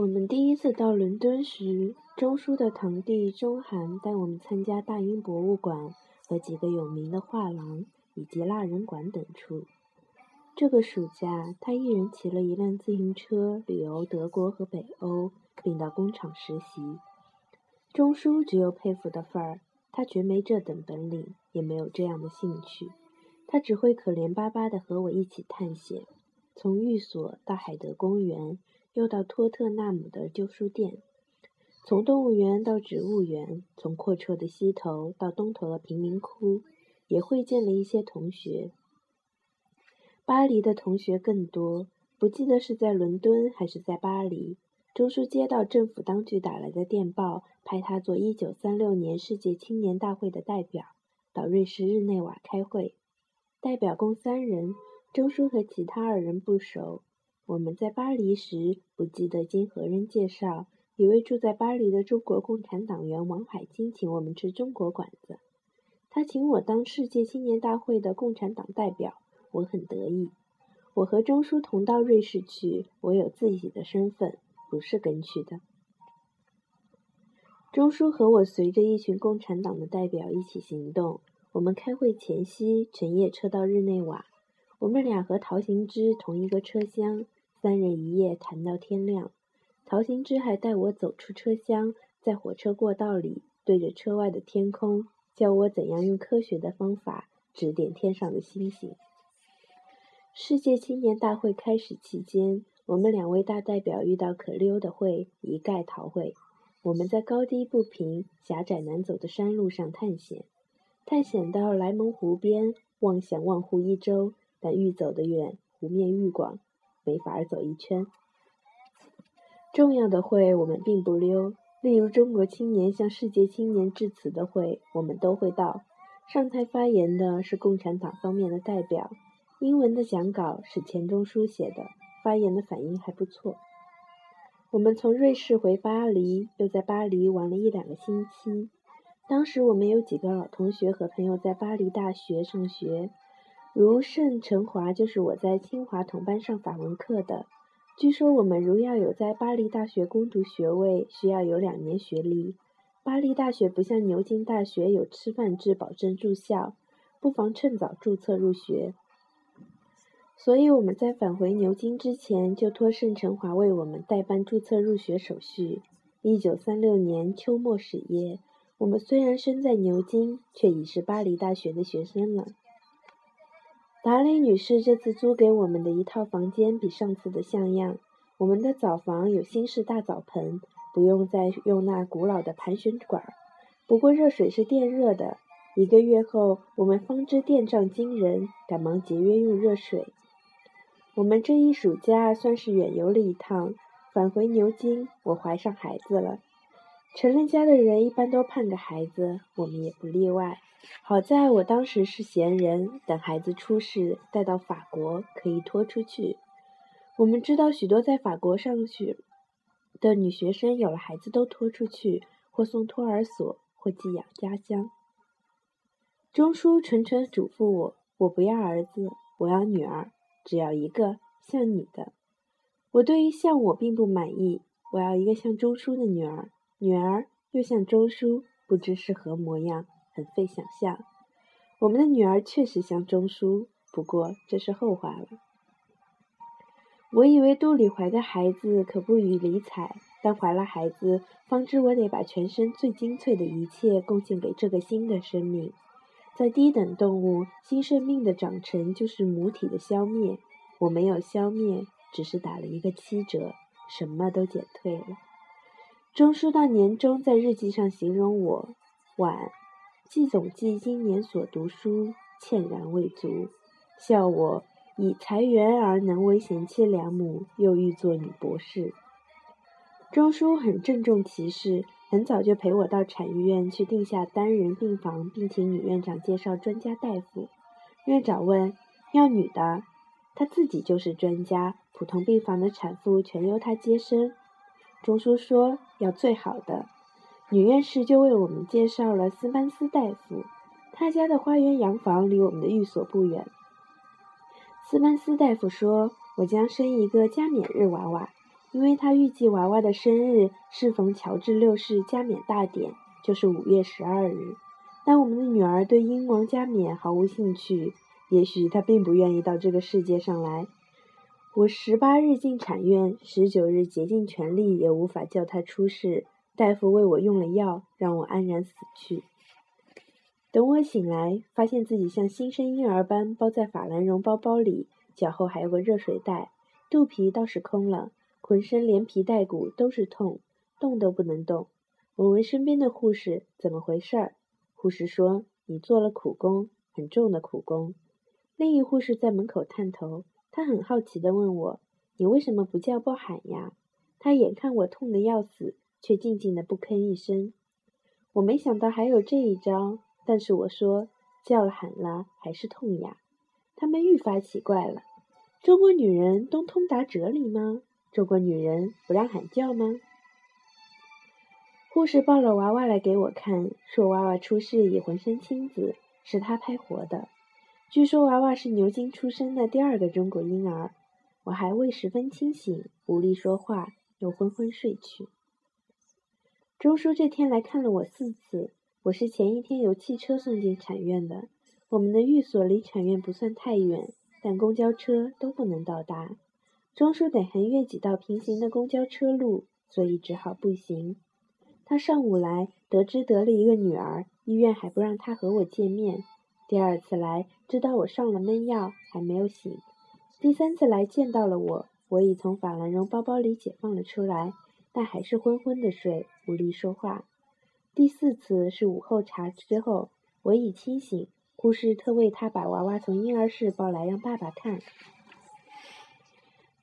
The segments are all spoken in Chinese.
我们第一次到伦敦时，钟书的堂弟钟涵带我们参加大英博物馆和几个有名的画廊以及蜡人馆等处。这个暑假，他一人骑了一辆自行车旅游德国和北欧，并到工厂实习。钟书只有佩服的份儿，他绝没这等本领，也没有这样的兴趣。他只会可怜巴巴地和我一起探险，从寓所到海德公园，又到托特纳姆的旧书店；从动物园到植物园，从阔绰的西头到东头的贫民窟，也会见了一些同学。巴黎的同学更多，不记得是在伦敦还是在巴黎。钟书接到政府当局打来的电报，派他做1936年世界青年大会的代表，到瑞士日内瓦开会。代表共三人，钟书和其他二人不熟。我们在巴黎时，不记得经何人介绍，一位住在巴黎的中国共产党员王海清请我们吃中国馆子。他请我当世界青年大会的共产党代表。我很得意，我和钟书同到瑞士去，我有自己的身份，不是跟去的。钟书和我随着一群共产党的代表一起行动。我们开会前夕乘夜车到日内瓦，我们俩和陶行知同一个车厢，三人一夜谈到天亮。陶行知还带我走出车厢，在火车过道里对着车外的天空，教我怎样用科学的方法指点天上的星星。世界青年大会开始期间，我们两位大代表遇到可溜的会，一概逃会。我们在高低不平、狭窄难走的山路上探险，探险到莱蒙湖边，妄想望湖一周，但愈走得远，湖面愈广，没法儿走一圈。重要的会我们并不溜，例如中国青年向世界青年致辞的会，我们都会到。上台发言的是共产党方面的代表。英文的讲稿是钱钟书写的，发言的反应还不错。我们从瑞士回巴黎，又在巴黎玩了一两个星期。当时我们有几个老同学和朋友在巴黎大学上学，如盛成华就是我在清华同班上法文课的。据说我们如要有在巴黎大学攻读学位，需要有两年学历。巴黎大学不像牛津大学有吃饭制保证住校，不妨趁早注册入学。所以我们在返回牛津之前，就托盛成华为我们代办注册入学手续。一九三六年秋末始业，我们虽然身在牛津，却已是巴黎大学的学生了。达雷女士这次租给我们的一套房间比上次的像样。我们的澡房有新式大澡盆，不用再用那古老的盘旋管儿。不过热水是电热的。一个月后，我们方知电账惊人，赶忙节约用热水。我们这一暑假算是远游了一趟，返回牛津，我怀上孩子了。成了家的人一般都盼个孩子，我们也不例外。好在我当时是闲人，等孩子出世，带到法国可以拖出去。我们知道许多在法国上学的女学生有了孩子都拖出去，或送托儿所，或寄养家乡。钟书纯纯嘱咐我：我不要儿子，我要女儿。只要一个像你的，我对于像我并不满意。我要一个像钟书的女儿，女儿又像钟书，不知是何模样，很费想象。我们的女儿确实像钟书，不过这是后话了。我以为肚里怀的孩子可不予理睬，但怀了孩子，方知我得把全身最精粹的一切贡献给这个新的生命。在低等动物，新生命的长成就是母体的消灭。我没有消灭，只是打了一个七折，什么都减退了。钟书到年终在日记上形容我：晚，季总记今年所读书，歉然未足，笑我以才员而能为贤妻良母，又欲做女博士。钟书很郑重其事。很早就陪我到产育院去定下单人病房，并请女院长介绍专家大夫。院长问：“要女的？”他自己就是专家，普通病房的产妇全由他接生。钟书说：“要最好的。”女院士就为我们介绍了斯班斯大夫，他家的花园洋房离我们的寓所不远。斯班斯大夫说：“我将生一个加冕日娃娃。”因为他预计娃娃的生日适逢乔治六世加冕大典，就是五月十二日。但我们的女儿对英王加冕毫无兴趣，也许她并不愿意到这个世界上来。我十八日进产院，十九日竭尽全力也无法叫他出世。大夫为我用了药，让我安然死去。等我醒来，发现自己像新生婴儿般包在法兰绒包包里，脚后还有个热水袋，肚皮倒是空了。浑身连皮带骨都是痛，动都不能动。我问身边的护士怎么回事儿，护士说：“你做了苦工，很重的苦工。”另一护士在门口探头，他很好奇地问我：“你为什么不叫不喊呀？”他眼看我痛得要死，却静静的不吭一声。我没想到还有这一招，但是我说叫了喊了还是痛呀。他们愈发奇怪了：中国女人都通达哲理吗？中国女人不让喊叫吗？护士抱了娃娃来给我看，说娃娃出世已浑身青紫，是他拍活的。据说娃娃是牛津出生的第二个中国婴儿。我还未十分清醒，无力说话，又昏昏睡去。钟叔这天来看了我四次。我是前一天由汽车送进产院的。我们的寓所离产院不算太远，但公交车都不能到达。钟叔得横越几道平行的公交车路，所以只好步行。他上午来，得知得了一个女儿，医院还不让他和我见面。第二次来，知道我上了闷药，还没有醒。第三次来，见到了我，我已从法兰绒包包里解放了出来，但还是昏昏的睡，无力说话。第四次是午后茶之后，我已清醒，护士特为他把娃娃从婴儿室抱来让爸爸看。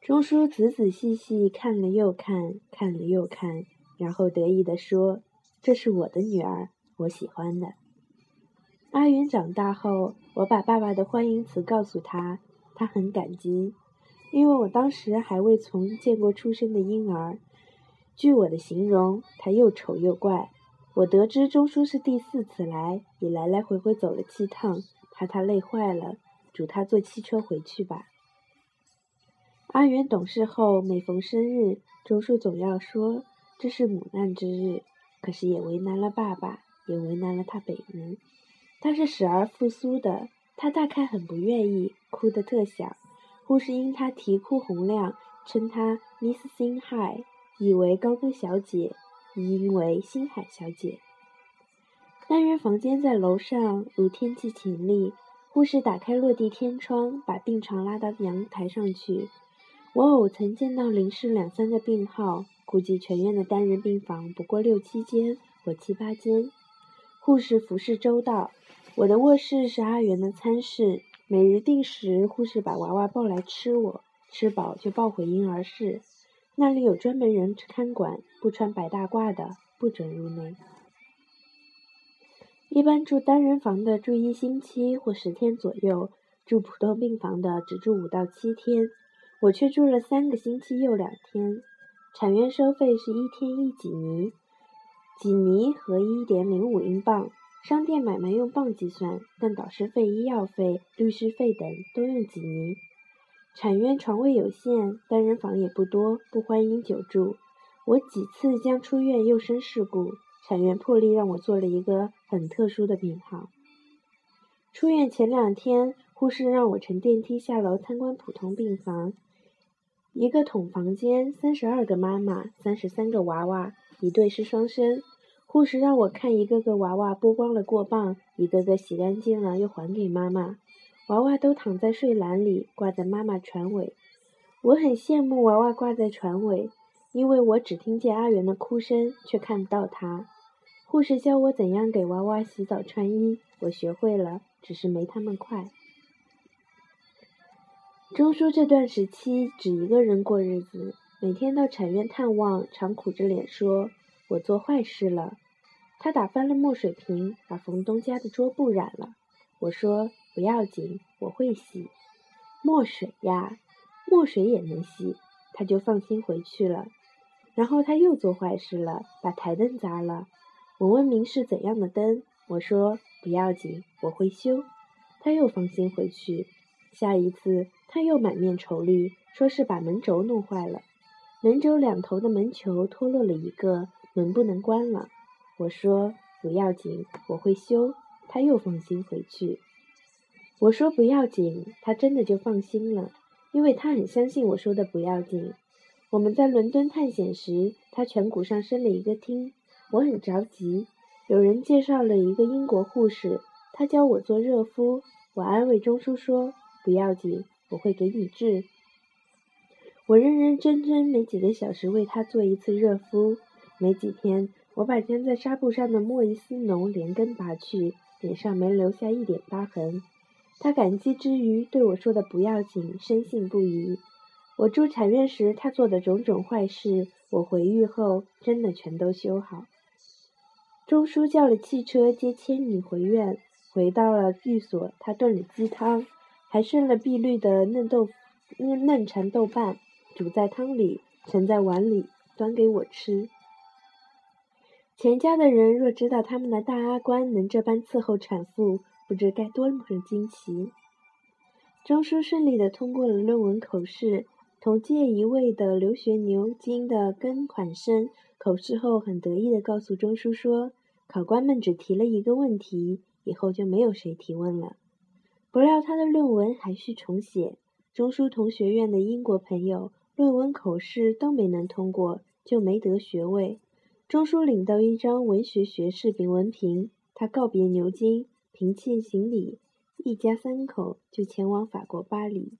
钟叔仔仔细细看了又看，看了又看，然后得意地说：“这是我的女儿，我喜欢的。”阿元长大后，我把爸爸的欢迎词告诉他，他很感激，因为我当时还未从见过出生的婴儿。据我的形容，他又丑又怪。我得知钟叔是第四次来，也来来回回走了七趟，怕他累坏了，嘱他坐汽车回去吧。阿元懂事后，每逢生日，钟叔总要说这是母难之日，可是也为难了爸爸，也为难了他本人。他是死而复苏的，他大概很不愿意，哭得特响。护士因他啼哭洪亮，称他 Miss 星海，以为高跟小姐，亦因为星海小姐。单人房间在楼上，如天气晴丽。护士打开落地天窗，把病床拉到阳台上去。我偶曾见到临室两三个病号，估计全院的单人病房不过六七间或七八间。护士服侍周到。我的卧室是阿元的餐室，每日定时，护士把娃娃抱来吃，我吃饱就抱回婴儿室，那里有专门人看管，不穿白大褂的不准入内。一般住单人房的住一星期或十天左右，住普通病房的只住五到七天。我却住了三个星期又两天。产院收费是一天一几尼，几尼合一点零五英镑。商店买卖用镑计算，但导师费、医药费、律师费等都用几尼。产院床位有限，单人房也不多，不欢迎久住。我几次将出院又生事故，产院破例让我做了一个很特殊的病号。出院前两天，护士让我乘电梯下楼参观普通病房。一个筒房间，三十二个妈妈，三十三个娃娃，一对是双生。护士让我看一个个娃娃剥光了过磅，一个个洗干净了又还给妈妈。娃娃都躺在睡篮里，挂在妈妈船尾。我很羡慕娃娃挂在船尾，因为我只听见阿元的哭声，却看不到他。护士教我怎样给娃娃洗澡穿衣，我学会了，只是没他们快。钟叔这段时期只一个人过日子，每天到产院探望，常苦着脸说：“我做坏事了。”他打翻了墨水瓶，把冯东家的桌布染了。我说：“不要紧，我会洗。”墨水呀，墨水也能洗，他就放心回去了。然后他又做坏事了，把台灯砸了。我问明是怎样的灯，我说：“不要紧，我会修。”他又放心回去。下一次，他又满面愁虑，说是把门轴弄坏了。门轴两头的门球脱落了一个，门不能关了。我说不要紧，我会修。他又放心回去。我说不要紧，他真的就放心了，因为他很相信我说的不要紧。我们在伦敦探险时，他颧骨上生了一个钉，我很着急。有人介绍了一个英国护士，他教我做热敷。我安慰钟叔说不要紧，我会给你治。我认认真真每几个小时为他做一次热敷。没几天，我把粘在纱布上的莫伊斯脓连根拔去。脸上没留下一点疤痕，他感激之余对我说的“不要紧”深信不疑。我住产院时他做的种种坏事，我回狱后真的全都修好。钟叔叫了汽车接千女回院，回到了寓所，他炖了鸡汤，还剩了碧绿的嫩豆嫩嫩蚕豆瓣，煮在汤里，盛在碗里，端给我吃。钱家的人若知道他们的大阿官能这般伺候产妇，不知该多么惊奇。钟叔顺利地通过了论文口试，同届一位的留学牛津的跟款生口试后很得意地告诉钟叔说：“考官们只提了一个问题，以后就没有谁提问了。”不料他的论文还需重写。钟叔同学院的英国朋友论文口试都没能通过，就没得学位。钟书领到一张文学学士丙文凭，他告别牛津，平弃行李，一家三口就前往法国巴黎。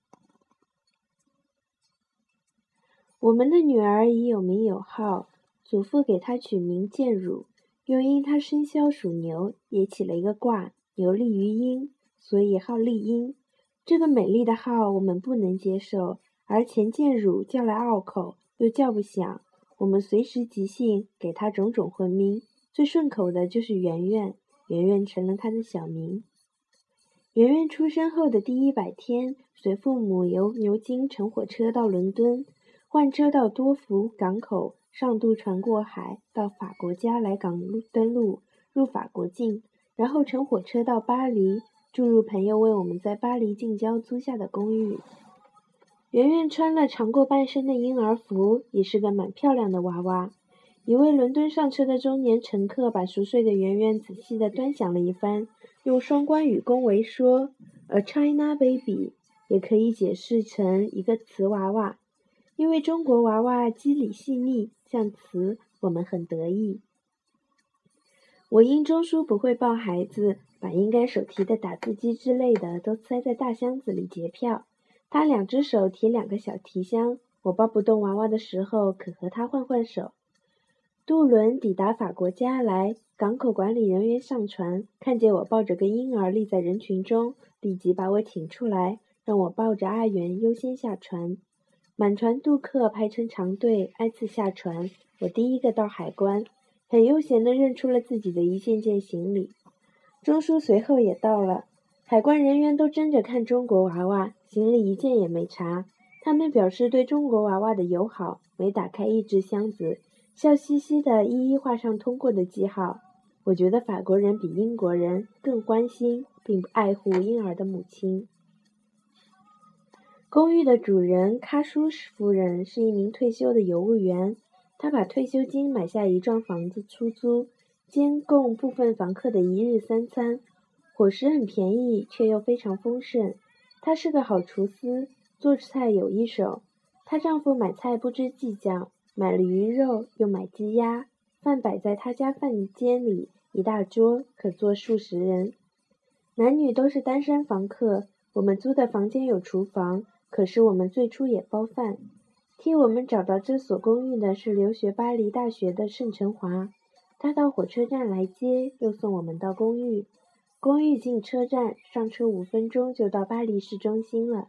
我们的女儿已有名有号，祖父给她取名建汝，又因她生肖属牛，也起了一个卦，牛利于阴，所以号利阴。这个美丽的号我们不能接受，而钱建汝叫来拗口，又叫不响。我们随时即兴，给他种种混名，最顺口的就是圆圆，圆圆成了他的小名。圆圆出生后的第一百天，随父母由牛津乘火车到伦敦，换车到多福港口上渡船过海，到法国家来港登陆，入法国境，然后乘火车到巴黎，住入朋友为我们在巴黎近郊租下的公寓。圆圆穿了长过半身的婴儿服，也是个蛮漂亮的娃娃。一位伦敦上车的中年乘客把熟睡的圆圆仔细地端详了一番，用双关语恭维说：“A China baby” 也可以解释成一个瓷娃娃，因为中国娃娃肌理细腻，像瓷，我们很得意。我因钟书不会抱孩子，把应该手提的打字机之类的都塞在大箱子里结票。他两只手提两个小提箱，我抱不动娃娃的时候，可和他换换手。渡轮抵达法国加来，港口管理人员上船，看见我抱着个婴儿立在人群中，立即把我请出来，让我抱着阿元优先下船。满船渡客排成长队，挨次下船，我第一个到海关，很悠闲地认出了自己的一件件行李。钟叔随后也到了。海关人员都争着看中国娃娃，行李一件也没查。他们表示对中国娃娃的友好，没打开一只箱子，笑嘻嘻的一一画上通过的记号。我觉得法国人比英国人更关心并爱护婴儿的母亲。公寓的主人喀舒夫人是一名退休的邮务员，她把退休金买下一幢房子出租，兼供部分房客的一日三餐。伙食很便宜，却又非常丰盛。她是个好厨师，做菜有一手。她丈夫买菜不知计较，买了鱼肉，又买鸡鸭，饭摆在他家饭间里，一大桌，可坐数十人。男女都是单身房客。我们租的房间有厨房，可是我们最初也包饭。替我们找到这所公寓的是留学巴黎大学的盛成华，他到火车站来接，又送我们到公寓。公寓进车站，上车五分钟就到巴黎市中心了。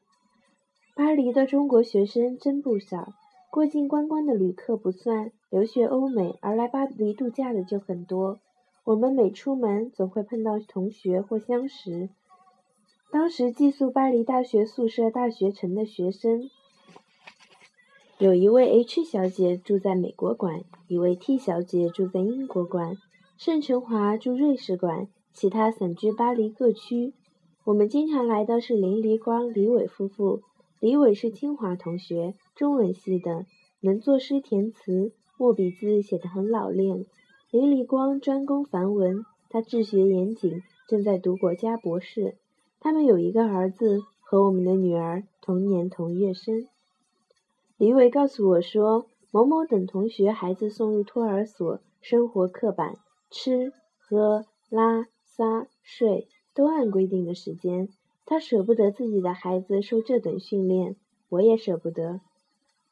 巴黎的中国学生真不少，过境观光的旅客不算，留学欧美而来巴黎度假的就很多。我们每出门总会碰到同学或相识。当时寄宿巴黎大学宿舍大学城的学生，有一位 H 小姐住在美国馆，一位 T 小姐住在英国馆，盛成华住瑞士馆。其他散居巴黎各区。我们经常来的是林黎光、李伟夫妇。李伟是清华同学，中文系的；能作诗填词，墨笔字写得很老练。林立光专攻梵文，他治学严谨，正在读国家博士。他们有一个儿子，和我们的女儿同年同月生。李伟告诉我说，某某等同学孩子送入托儿所，生活刻板，吃喝拉撒睡都按规定的时间。他舍不得自己的孩子受这等训练，我也舍不得。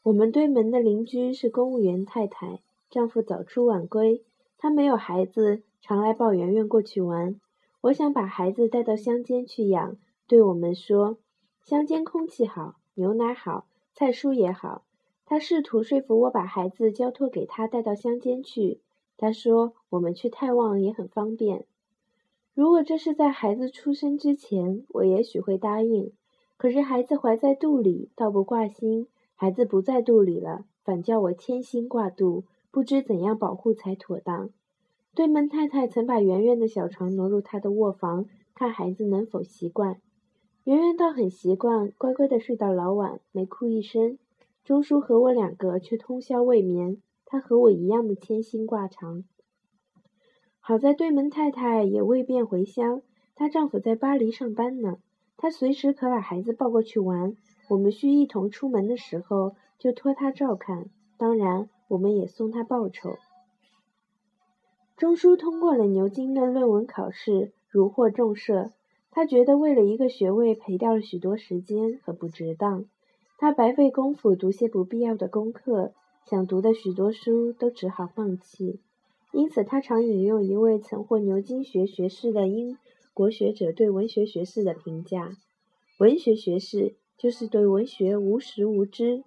我们对门的邻居是公务员太太，丈夫早出晚归，她没有孩子，常来抱圆圆过去玩。我想把孩子带到乡间去养，对我们说，乡间空气好，牛奶好，菜蔬也好。他试图说服我把孩子交托给他带到乡间去。他说我们去太望也很方便。如果这是在孩子出生之前，我也许会答应。可是孩子怀在肚里，倒不挂心。孩子不在肚里了，反叫我牵心挂肚，不知怎样保护才妥当。对门太太曾把圆圆的小床挪入她的卧房，看孩子能否习惯。圆圆倒很习惯，乖乖的睡到老晚，没哭一声。钟叔和我两个却通宵未眠，他和我一样的牵心挂肠。好在对门太太也未便回乡，她丈夫在巴黎上班呢，她随时可把孩子抱过去玩。我们需一同出门的时候，就托他照看。当然，我们也送她报酬。钟书通过了牛津的论文考试，如获重赦。他觉得为了一个学位赔掉了许多时间，很不值当。他白费功夫读些不必要的功课，想读的许多书都只好放弃。因此，他常引用一位曾获牛津学学士的英国学者对文学学士的评价：“文学学士。”就是对文学无识无知。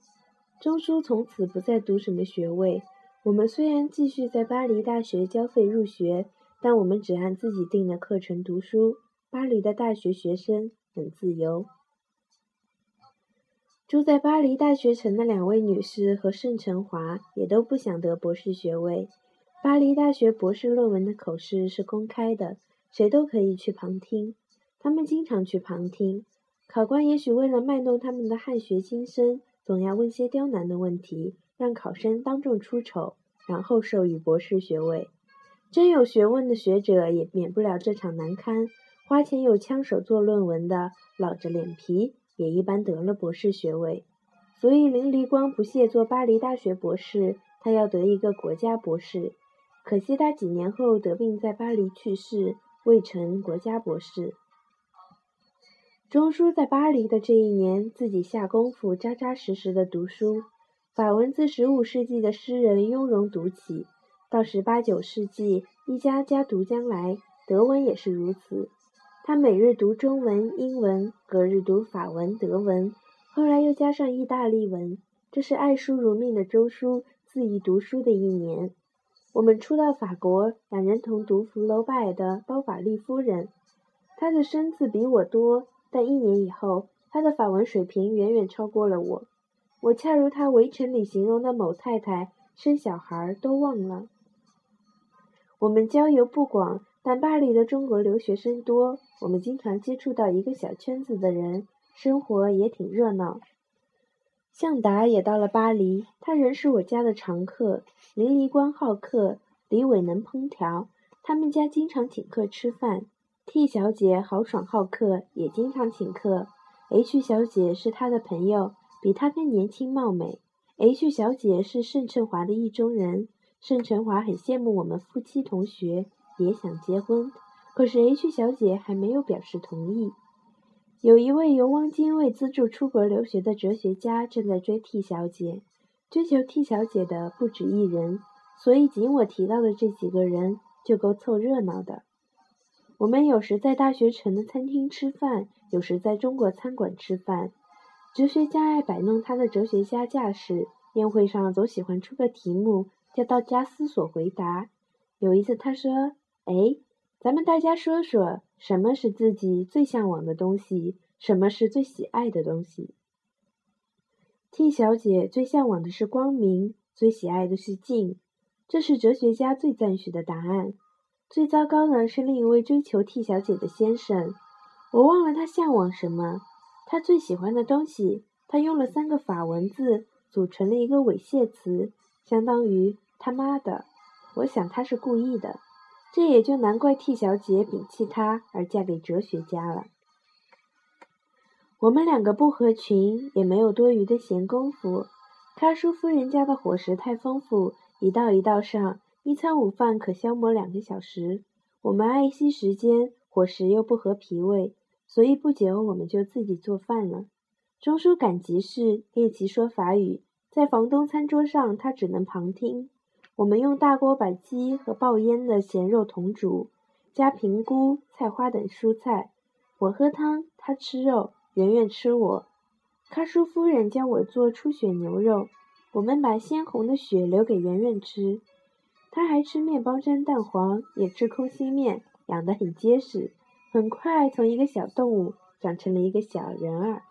钟书从此不再读什么学位。我们虽然继续在巴黎大学交费入学，但我们只按自己定的课程读书。巴黎的大学学生很自由。住在巴黎大学城的两位女士和盛成华也都不想得博士学位。巴黎大学博士论文的口试是公开的，谁都可以去旁听。他们经常去旁听。考官也许为了卖弄他们的汉学精深，总要问些刁难的问题，让考生当众出丑，然后授予博士学位。真有学问的学者也免不了这场难堪。花钱有枪手做论文的，老着脸皮，也一般得了博士学位。所以林离光不屑做巴黎大学博士，他要得一个国家博士。可惜他几年后得病在巴黎去世，未成国家博士。钟书在巴黎的这一年，自己下功夫，扎扎实实的读书。法文自十五世纪的诗人雍容读起，到十八九世纪，一家家读将来，德文也是如此。他每日读中文、英文，隔日读法文、德文，后来又加上意大利文。这是爱书如命的周书恣意读书的一年。我们初到法国，两人同读福楼拜的《包法利夫人》，他的生字比我多。但一年以后，他的法文水平远远超过了我。我恰如他《围城》里形容的某太太，生小孩都忘了。我们交游不广，但巴黎的中国留学生多，我们经常接触到一个小圈子的人，生活也挺热闹。向达也到了巴黎，他仍是我家的常客。林离光好客，李伟能烹调，他们家经常请客吃饭。T 小姐豪爽好客，也经常请客。H 小姐是他的朋友，比他更年轻貌美。H 小姐是盛成华的意中人，盛成华很羡慕我们夫妻同学，也想结婚，可是 H 小姐还没有表示同意。有一位由汪精卫资助出国留学的哲学家正在追 T 小姐，追求 T 小姐的不止一人，所以仅我提到的这几个人就够凑热闹的。我们有时在大学城的餐厅吃饭，有时在中国餐馆吃饭。哲学家爱摆弄他的哲学家架势，宴会上总喜欢出个题目，叫大家思索回答。有一次他说：“哎，咱们大家说说，什么是自己最向往的东西？什么是最喜爱的东西？”T 小姐最向往的是光明，最喜爱的是静，这是哲学家最赞许的答案。最糟糕的是另一位追求 T 小姐的先生，我忘了他向往什么，他最喜欢的东西，他用了三个法文字，组成了一个猥亵词，相当于“他妈的”。我想他是故意的，这也就难怪 T 小姐摒弃他而嫁给哲学家了。我们两个不合群，也没有多余的闲工夫。他叔夫人家的伙食太丰富，一道一道上，一餐午饭可消磨两个小时。我们爱惜时间，伙食又不合脾胃，所以不久我们就自己做饭了。中枢赶集时练习说法语，在房东餐桌上他只能旁听。我们用大锅把鸡和爆腌的咸肉同煮，加平菇、菜花等蔬菜。我喝汤，他吃肉，圆圆吃我。喀叔夫人教我做出血牛肉，我们把鲜红的血留给圆圆吃。他还吃面包沾蛋黄，也吃空心面，养得很结实。很快从一个小动物长成了一个小人儿。